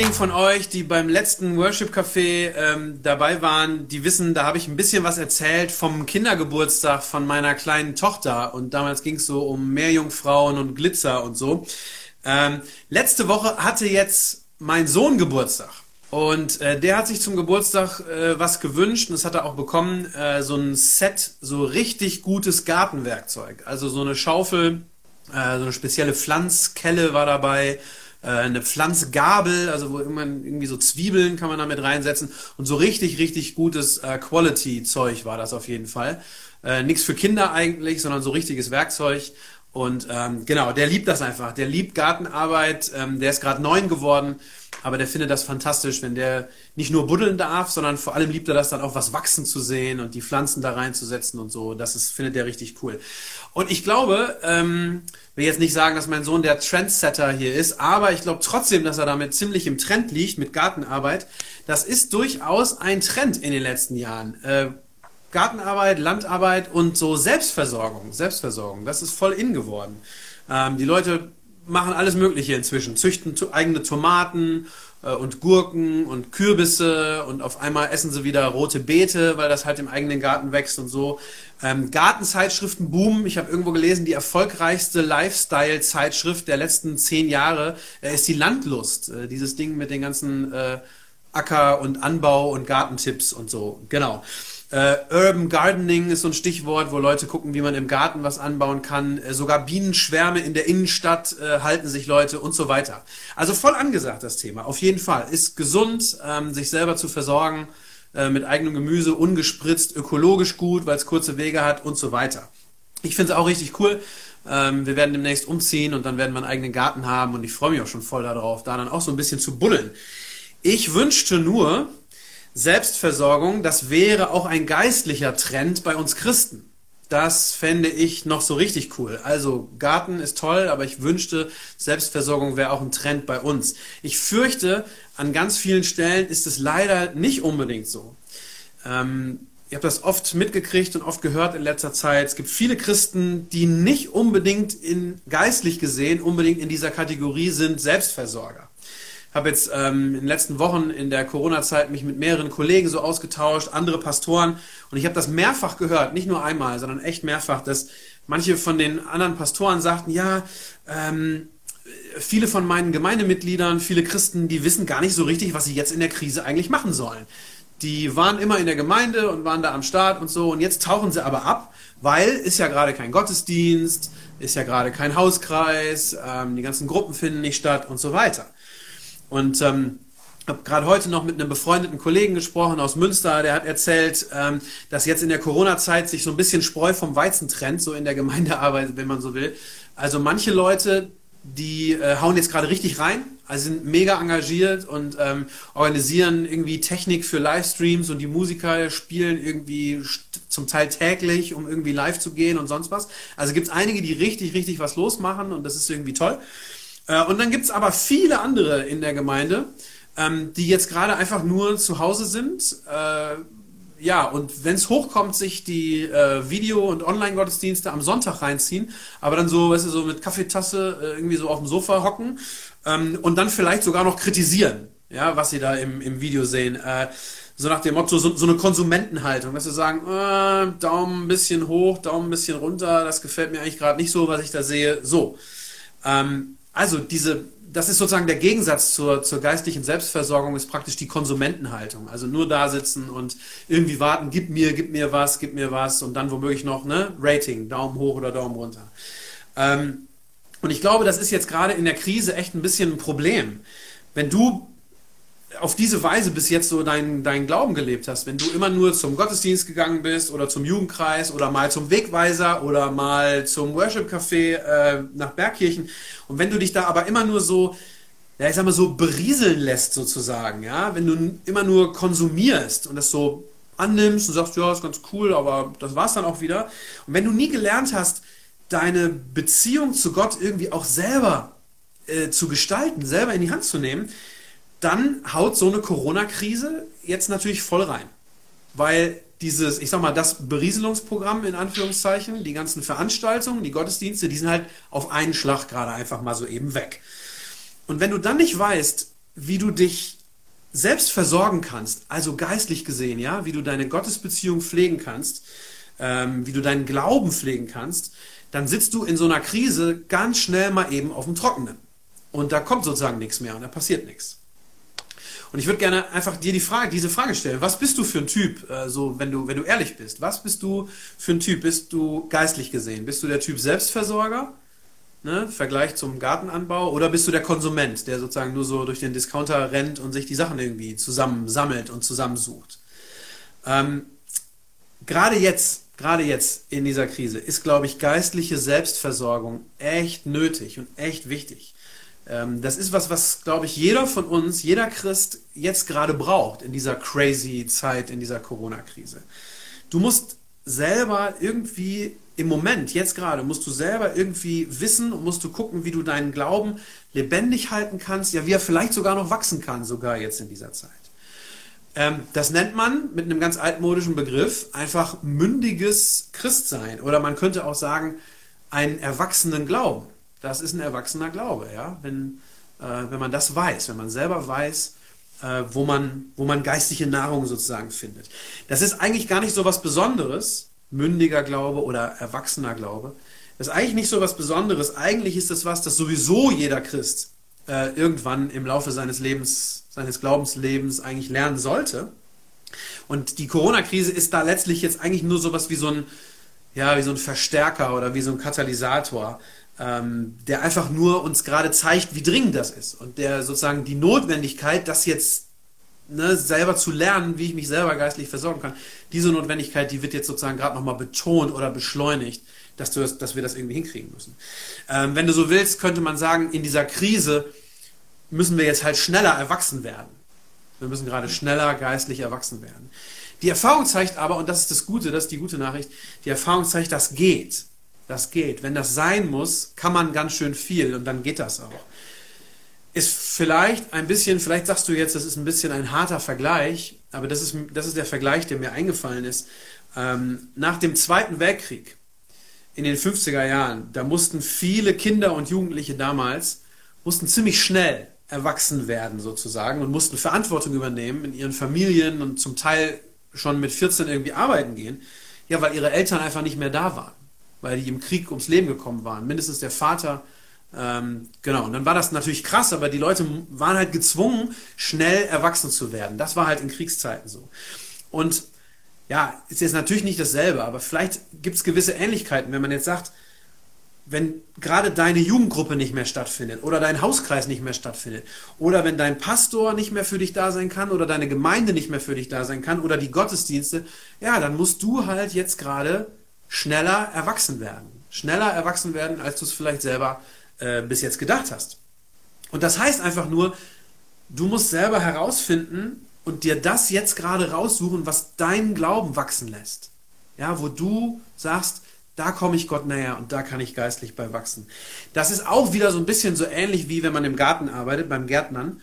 Diejenigen von euch, die beim letzten Worship Café ähm, dabei waren, die wissen, da habe ich ein bisschen was erzählt vom Kindergeburtstag von meiner kleinen Tochter. Und damals ging es so um Meerjungfrauen und Glitzer und so. Ähm, letzte Woche hatte jetzt mein Sohn Geburtstag. Und äh, der hat sich zum Geburtstag äh, was gewünscht und das hat er auch bekommen, äh, so ein Set, so richtig gutes Gartenwerkzeug. Also so eine Schaufel, äh, so eine spezielle Pflanzkelle war dabei, eine Pflanzgabel, also wo man irgendwie so Zwiebeln kann man damit reinsetzen und so richtig, richtig gutes äh, Quality-Zeug war das auf jeden Fall. Äh, Nichts für Kinder eigentlich, sondern so richtiges Werkzeug. Und ähm, genau, der liebt das einfach. Der liebt Gartenarbeit. Ähm, der ist gerade neun geworden, aber der findet das fantastisch, wenn der nicht nur buddeln darf, sondern vor allem liebt er das dann auch, was wachsen zu sehen und die Pflanzen da reinzusetzen und so. Das ist, findet er richtig cool. Und ich glaube, ähm, will jetzt nicht sagen, dass mein Sohn der Trendsetter hier ist, aber ich glaube trotzdem, dass er damit ziemlich im Trend liegt mit Gartenarbeit. Das ist durchaus ein Trend in den letzten Jahren. Äh, Gartenarbeit, Landarbeit und so Selbstversorgung. Selbstversorgung, das ist voll in geworden. Ähm, die Leute machen alles Mögliche inzwischen, züchten eigene Tomaten äh, und Gurken und Kürbisse und auf einmal essen sie wieder rote Beete, weil das halt im eigenen Garten wächst und so. Ähm, Gartenzeitschriften boomen. Ich habe irgendwo gelesen, die erfolgreichste Lifestyle-Zeitschrift der letzten zehn Jahre äh, ist die Landlust. Äh, dieses Ding mit den ganzen äh, Acker- und Anbau- und Gartentipps und so. Genau. Äh, Urban Gardening ist so ein Stichwort, wo Leute gucken, wie man im Garten was anbauen kann. Äh, sogar Bienenschwärme in der Innenstadt äh, halten sich Leute und so weiter. Also voll angesagt das Thema. Auf jeden Fall. Ist gesund, ähm, sich selber zu versorgen äh, mit eigenem Gemüse, ungespritzt, ökologisch gut, weil es kurze Wege hat und so weiter. Ich finde es auch richtig cool. Ähm, wir werden demnächst umziehen und dann werden wir einen eigenen Garten haben und ich freue mich auch schon voll darauf, da dann auch so ein bisschen zu buddeln. Ich wünschte nur, Selbstversorgung, das wäre auch ein geistlicher Trend bei uns Christen. Das fände ich noch so richtig cool. Also Garten ist toll, aber ich wünschte, Selbstversorgung wäre auch ein Trend bei uns. Ich fürchte, an ganz vielen Stellen ist es leider nicht unbedingt so. Ähm, ich habe das oft mitgekriegt und oft gehört in letzter Zeit. Es gibt viele Christen, die nicht unbedingt in geistlich gesehen unbedingt in dieser Kategorie sind Selbstversorger habe jetzt ähm, in den letzten Wochen in der Corona-Zeit mich mit mehreren Kollegen so ausgetauscht, andere Pastoren, und ich habe das mehrfach gehört, nicht nur einmal, sondern echt mehrfach, dass manche von den anderen Pastoren sagten, ja, ähm, viele von meinen Gemeindemitgliedern, viele Christen, die wissen gar nicht so richtig, was sie jetzt in der Krise eigentlich machen sollen. Die waren immer in der Gemeinde und waren da am Start und so, und jetzt tauchen sie aber ab, weil ist ja gerade kein Gottesdienst, ist ja gerade kein Hauskreis, ähm, die ganzen Gruppen finden nicht statt und so weiter. Und ähm, habe gerade heute noch mit einem befreundeten Kollegen gesprochen aus Münster, der hat erzählt, ähm, dass jetzt in der Corona-Zeit sich so ein bisschen Spreu vom Weizen trennt, so in der Gemeindearbeit, wenn man so will. Also manche Leute, die äh, hauen jetzt gerade richtig rein, also sind mega engagiert und ähm, organisieren irgendwie Technik für Livestreams und die Musiker spielen irgendwie zum Teil täglich, um irgendwie live zu gehen und sonst was. Also gibt es einige, die richtig, richtig was losmachen und das ist irgendwie toll. Äh, und dann gibt es aber viele andere in der Gemeinde, ähm, die jetzt gerade einfach nur zu Hause sind. Äh, ja, und wenn es hochkommt, sich die äh, Video- und Online-Gottesdienste am Sonntag reinziehen, aber dann so, weißt du, so mit Kaffeetasse äh, irgendwie so auf dem Sofa hocken ähm, und dann vielleicht sogar noch kritisieren, ja, was sie da im, im Video sehen. Äh, so nach dem Motto, so, so eine Konsumentenhaltung, dass sie sagen, äh, Daumen ein bisschen hoch, Daumen ein bisschen runter, das gefällt mir eigentlich gerade nicht so, was ich da sehe. So. Ähm, also diese, das ist sozusagen der Gegensatz zur, zur geistlichen Selbstversorgung, ist praktisch die Konsumentenhaltung. Also nur da sitzen und irgendwie warten, gib mir, gib mir was, gib mir was und dann womöglich noch, ne, Rating, Daumen hoch oder Daumen runter. Ähm, und ich glaube, das ist jetzt gerade in der Krise echt ein bisschen ein Problem. Wenn du auf diese Weise bis jetzt so deinen dein Glauben gelebt hast, wenn du immer nur zum Gottesdienst gegangen bist oder zum Jugendkreis oder mal zum Wegweiser oder mal zum Worship Café äh, nach Bergkirchen und wenn du dich da aber immer nur so ja, ich sag mal so berieseln lässt sozusagen, ja, wenn du immer nur konsumierst und das so annimmst und sagst, ja, ist ganz cool, aber das war's dann auch wieder. Und wenn du nie gelernt hast, deine Beziehung zu Gott irgendwie auch selber äh, zu gestalten, selber in die Hand zu nehmen, dann haut so eine Corona-Krise jetzt natürlich voll rein. Weil dieses, ich sag mal, das Berieselungsprogramm in Anführungszeichen, die ganzen Veranstaltungen, die Gottesdienste, die sind halt auf einen Schlag gerade einfach mal so eben weg. Und wenn du dann nicht weißt, wie du dich selbst versorgen kannst, also geistlich gesehen, ja, wie du deine Gottesbeziehung pflegen kannst, ähm, wie du deinen Glauben pflegen kannst, dann sitzt du in so einer Krise ganz schnell mal eben auf dem Trockenen. Und da kommt sozusagen nichts mehr und da passiert nichts. Und ich würde gerne einfach dir die Frage, diese Frage stellen. Was bist du für ein Typ, äh, so wenn du, wenn du ehrlich bist? Was bist du für ein Typ? Bist du geistlich gesehen? Bist du der Typ Selbstversorger? Ne, Vergleich zum Gartenanbau oder bist du der Konsument, der sozusagen nur so durch den Discounter rennt und sich die Sachen irgendwie zusammensammelt und zusammensucht? Ähm, gerade jetzt, gerade jetzt in dieser Krise ist, glaube ich, geistliche Selbstversorgung echt nötig und echt wichtig. Ähm, das ist was, was, glaube ich, jeder von uns, jeder Christ jetzt gerade braucht in dieser crazy Zeit, in dieser Corona-Krise. Du musst selber irgendwie im Moment, jetzt gerade, musst du selber irgendwie wissen und musst du gucken, wie du deinen Glauben lebendig halten kannst, ja, wie er vielleicht sogar noch wachsen kann, sogar jetzt in dieser Zeit. Ähm, das nennt man mit einem ganz altmodischen Begriff einfach mündiges Christsein oder man könnte auch sagen, einen erwachsenen Glauben. Das ist ein erwachsener Glaube, ja, wenn, äh, wenn man das weiß, wenn man selber weiß, äh, wo, man, wo man geistige Nahrung sozusagen findet. Das ist eigentlich gar nicht so was Besonderes, mündiger Glaube oder erwachsener Glaube. Das ist eigentlich nicht so was Besonderes. Eigentlich ist das was, das sowieso jeder Christ äh, irgendwann im Laufe seines Lebens, seines Glaubenslebens eigentlich lernen sollte. Und die Corona-Krise ist da letztlich jetzt eigentlich nur so was wie so ein, ja, wie so ein Verstärker oder wie so ein Katalysator ähm, der einfach nur uns gerade zeigt, wie dringend das ist und der sozusagen die Notwendigkeit, das jetzt ne, selber zu lernen, wie ich mich selber geistlich versorgen kann, diese Notwendigkeit, die wird jetzt sozusagen gerade nochmal betont oder beschleunigt, dass, du das, dass wir das irgendwie hinkriegen müssen. Ähm, wenn du so willst, könnte man sagen, in dieser Krise müssen wir jetzt halt schneller erwachsen werden. Wir müssen gerade schneller geistlich erwachsen werden. Die Erfahrung zeigt aber, und das ist das Gute, das ist die gute Nachricht, die Erfahrung zeigt, das geht. Das geht. Wenn das sein muss, kann man ganz schön viel und dann geht das auch. Ist vielleicht ein bisschen, vielleicht sagst du jetzt, das ist ein bisschen ein harter Vergleich, aber das ist, das ist der Vergleich, der mir eingefallen ist. Ähm, nach dem Zweiten Weltkrieg in den 50er Jahren, da mussten viele Kinder und Jugendliche damals, mussten ziemlich schnell erwachsen werden sozusagen und mussten Verantwortung übernehmen in ihren Familien und zum Teil schon mit 14 irgendwie arbeiten gehen, ja, weil ihre Eltern einfach nicht mehr da waren weil die im Krieg ums Leben gekommen waren. Mindestens der Vater. Ähm, genau, und dann war das natürlich krass, aber die Leute waren halt gezwungen, schnell erwachsen zu werden. Das war halt in Kriegszeiten so. Und ja, ist jetzt natürlich nicht dasselbe, aber vielleicht gibt es gewisse Ähnlichkeiten, wenn man jetzt sagt, wenn gerade deine Jugendgruppe nicht mehr stattfindet oder dein Hauskreis nicht mehr stattfindet oder wenn dein Pastor nicht mehr für dich da sein kann oder deine Gemeinde nicht mehr für dich da sein kann oder die Gottesdienste, ja, dann musst du halt jetzt gerade schneller erwachsen werden. Schneller erwachsen werden, als du es vielleicht selber äh, bis jetzt gedacht hast. Und das heißt einfach nur, du musst selber herausfinden und dir das jetzt gerade raussuchen, was deinen Glauben wachsen lässt. Ja, wo du sagst, da komme ich Gott näher und da kann ich geistlich bei wachsen. Das ist auch wieder so ein bisschen so ähnlich wie wenn man im Garten arbeitet, beim Gärtnern.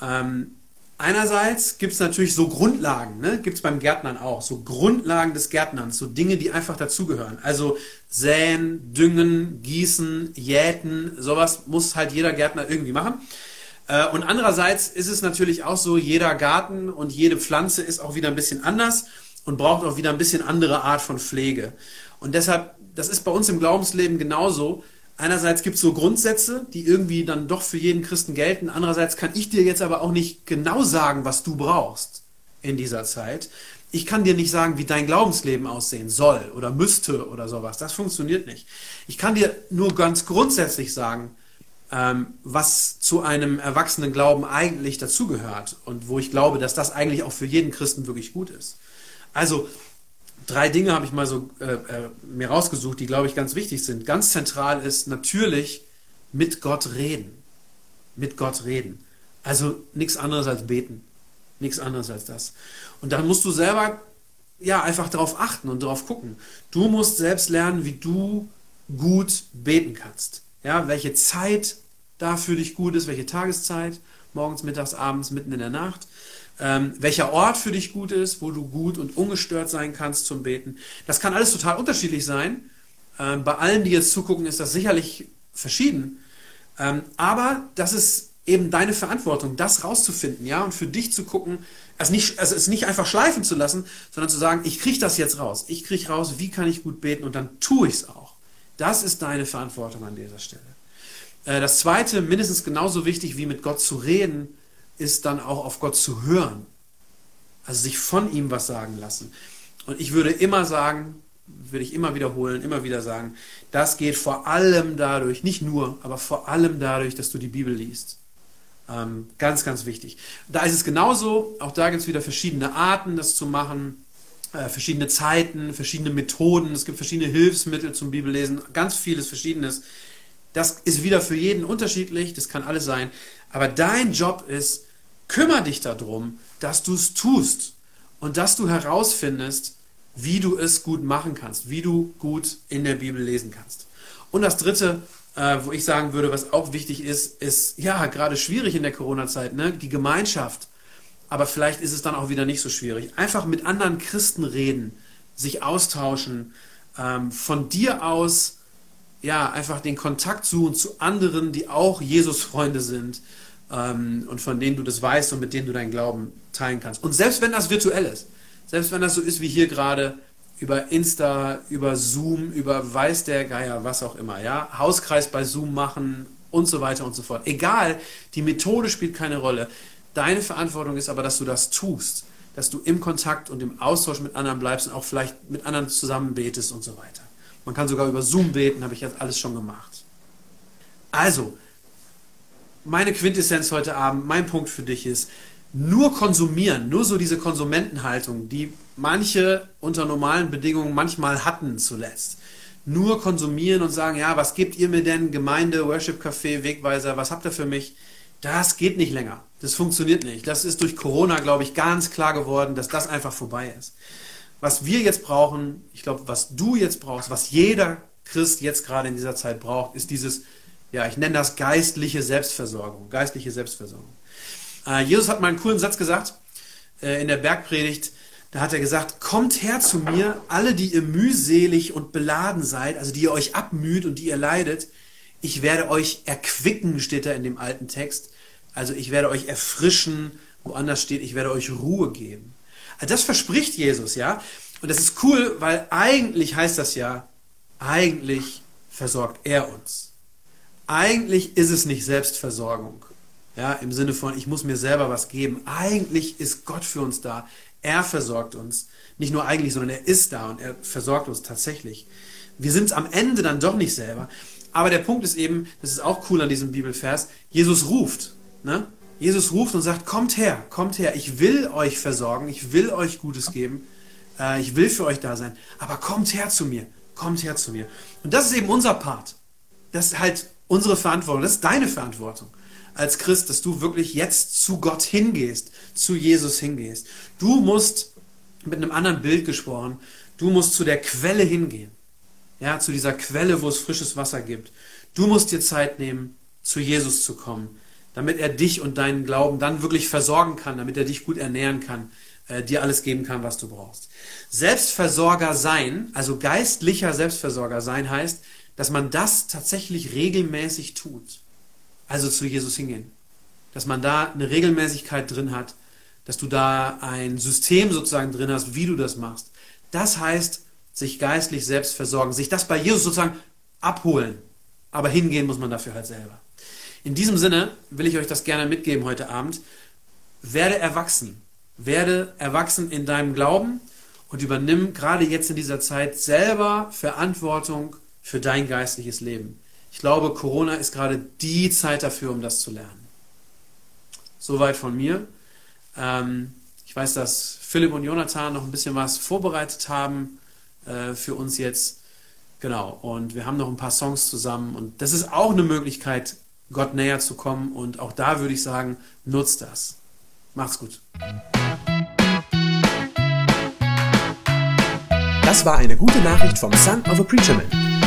Ähm, Einerseits gibt es natürlich so Grundlagen, ne? gibt es beim Gärtnern auch, so Grundlagen des Gärtnerns, so Dinge, die einfach dazugehören. Also säen, düngen, gießen, jäten, sowas muss halt jeder Gärtner irgendwie machen. Äh, und andererseits ist es natürlich auch so, jeder Garten und jede Pflanze ist auch wieder ein bisschen anders und braucht auch wieder ein bisschen andere Art von Pflege. Und deshalb, das ist bei uns im Glaubensleben genauso einerseits gibt es so Grundsätze, die irgendwie dann doch für jeden Christen gelten. Andererseits kann ich dir jetzt aber auch nicht genau sagen, was du brauchst in dieser Zeit. Ich kann dir nicht sagen, wie dein Glaubensleben aussehen soll oder müsste oder sowas. Das funktioniert nicht. Ich kann dir nur ganz grundsätzlich sagen, ähm, was zu einem erwachsenen Glauben eigentlich dazugehört und wo ich glaube, dass das eigentlich auch für jeden Christen wirklich gut ist. Also drei Dinge habe ich mal so äh, äh, mir rausgesucht, die, glaube ich, ganz wichtig sind. Ganz zentral ist natürlich mit Gott reden. mit Gott reden. Also nichts anderes als beten. Nichts anderes als das. Und dann musst du selber ja einfach darauf achten und darauf gucken. Du musst selbst lernen, wie du gut beten kannst. Ja, welche Zeit da für dich gut ist, welche Tageszeit, morgens, mittags, abends, mitten in der Nacht. Ähm, welcher Ort für dich gut ist, wo du gut und ungestört sein kannst zum Beten. Das kann alles total unterschiedlich sein. Ähm, bei allen, die jetzt zugucken, ist das sicherlich verschieden. Ähm, aber das ist eben deine Verantwortung, das rauszufinden, ja, und für dich zu gucken, also, nicht, also es nicht einfach schleifen zu lassen, sondern zu sagen, ich kriege das jetzt raus. Ich kriege raus, wie kann ich gut beten und dann tue ich es auch. Das ist deine Verantwortung an dieser Stelle. Äh, das zweite, mindestens genauso wichtig wie mit Gott zu reden, ist dann auch auf Gott zu hören. Also sich von ihm was sagen lassen. Und ich würde immer sagen, würde ich immer wiederholen, immer wieder sagen, das geht vor allem dadurch, nicht nur, aber vor allem dadurch, dass du die Bibel liest. Ähm, ganz, ganz wichtig. Da ist es genauso, auch da gibt es wieder verschiedene Arten, das zu machen, äh, verschiedene Zeiten, verschiedene Methoden, es gibt verschiedene Hilfsmittel zum Bibellesen, ganz vieles Verschiedenes. Das ist wieder für jeden unterschiedlich, das kann alles sein. Aber dein Job ist, kümmere dich darum, dass du es tust und dass du herausfindest, wie du es gut machen kannst, wie du gut in der Bibel lesen kannst. Und das Dritte, äh, wo ich sagen würde, was auch wichtig ist, ist ja gerade schwierig in der Corona-Zeit, ne? die Gemeinschaft. Aber vielleicht ist es dann auch wieder nicht so schwierig. Einfach mit anderen Christen reden, sich austauschen, ähm, von dir aus ja einfach den Kontakt suchen zu anderen, die auch Jesus-Freunde sind ähm, und von denen du das weißt und mit denen du deinen Glauben teilen kannst. Und selbst wenn das virtuell ist, selbst wenn das so ist wie hier gerade, über Insta, über Zoom, über weiß der Geier, was auch immer, ja, Hauskreis bei Zoom machen und so weiter und so fort. Egal, die Methode spielt keine Rolle. Deine Verantwortung ist aber, dass du das tust, dass du im Kontakt und im Austausch mit anderen bleibst und auch vielleicht mit anderen zusammen betest und so weiter. Man kann sogar über Zoom beten, habe ich jetzt alles schon gemacht. Also, meine Quintessenz heute Abend, mein Punkt für dich ist, nur konsumieren, nur so diese Konsumentenhaltung, die manche unter normalen Bedingungen manchmal hatten zuletzt. Nur konsumieren und sagen, ja, was gebt ihr mir denn, Gemeinde, Worship Café, Wegweiser, was habt ihr für mich? Das geht nicht länger. Das funktioniert nicht. Das ist durch Corona, glaube ich, ganz klar geworden, dass das einfach vorbei ist. Was wir jetzt brauchen, ich glaube, was du jetzt brauchst, was jeder Christ jetzt gerade in dieser Zeit braucht, ist dieses, ja, ich nenne das geistliche Selbstversorgung. Geistliche Selbstversorgung. Äh, Jesus hat mal einen coolen Satz gesagt äh, in der Bergpredigt. Da hat er gesagt, kommt her zu mir, alle, die ihr mühselig und beladen seid, also die ihr euch abmüht und die ihr leidet. Ich werde euch erquicken, steht da in dem alten Text. Also ich werde euch erfrischen, woanders steht, ich werde euch Ruhe geben. Also das verspricht Jesus, ja. Und das ist cool, weil eigentlich heißt das ja, eigentlich versorgt er uns. Eigentlich ist es nicht Selbstversorgung. Ja, im Sinne von, ich muss mir selber was geben. Eigentlich ist Gott für uns da. Er versorgt uns. Nicht nur eigentlich, sondern er ist da und er versorgt uns tatsächlich. Wir sind es am Ende dann doch nicht selber. Aber der Punkt ist eben, das ist auch cool an diesem Bibelvers, Jesus ruft. Ne? Jesus ruft und sagt, kommt her, kommt her, ich will euch versorgen, ich will euch Gutes geben, äh, ich will für euch da sein, aber kommt her zu mir, kommt her zu mir. Und das ist eben unser Part. Das ist halt unsere Verantwortung, das ist deine Verantwortung als Christ, dass du wirklich jetzt zu Gott hingehst, zu Jesus hingehst. Du musst, mit einem anderen Bild gesprochen, du musst zu der Quelle hingehen. Ja, zu dieser Quelle, wo es frisches Wasser gibt. Du musst dir Zeit nehmen, zu Jesus zu kommen, damit er dich und deinen Glauben dann wirklich versorgen kann, damit er dich gut ernähren kann, äh, dir alles geben kann, was du brauchst. Selbstversorger sein, also geistlicher Selbstversorger sein, heißt, dass man das tatsächlich regelmäßig tut. Also zu Jesus hingehen. Dass man da eine Regelmäßigkeit drin hat, dass du da ein System sozusagen drin hast, wie du das machst. Das heißt, sich geistlich selbst versorgen, sich das bei Jesus sozusagen abholen. Aber hingehen muss man dafür halt selber. In diesem Sinne will ich euch das gerne mitgeben heute Abend. Werde erwachsen. Werde erwachsen in deinem Glauben und übernimm gerade jetzt in dieser Zeit selber Verantwortung für dein geistliches Leben. Ich glaube, Corona ist gerade die Zeit dafür, um das zu lernen. Soweit von mir. Ähm, ich weiß, dass Philipp und Jonathan noch ein bisschen was vorbereitet haben äh, für uns jetzt. Genau. Und wir haben noch ein paar Songs zusammen. Und das ist auch eine Möglichkeit, Gott näher zu kommen. Und auch da würde ich sagen, nutzt das. Macht's gut. Das war eine gute Nachricht vom Son of a Preacher Man.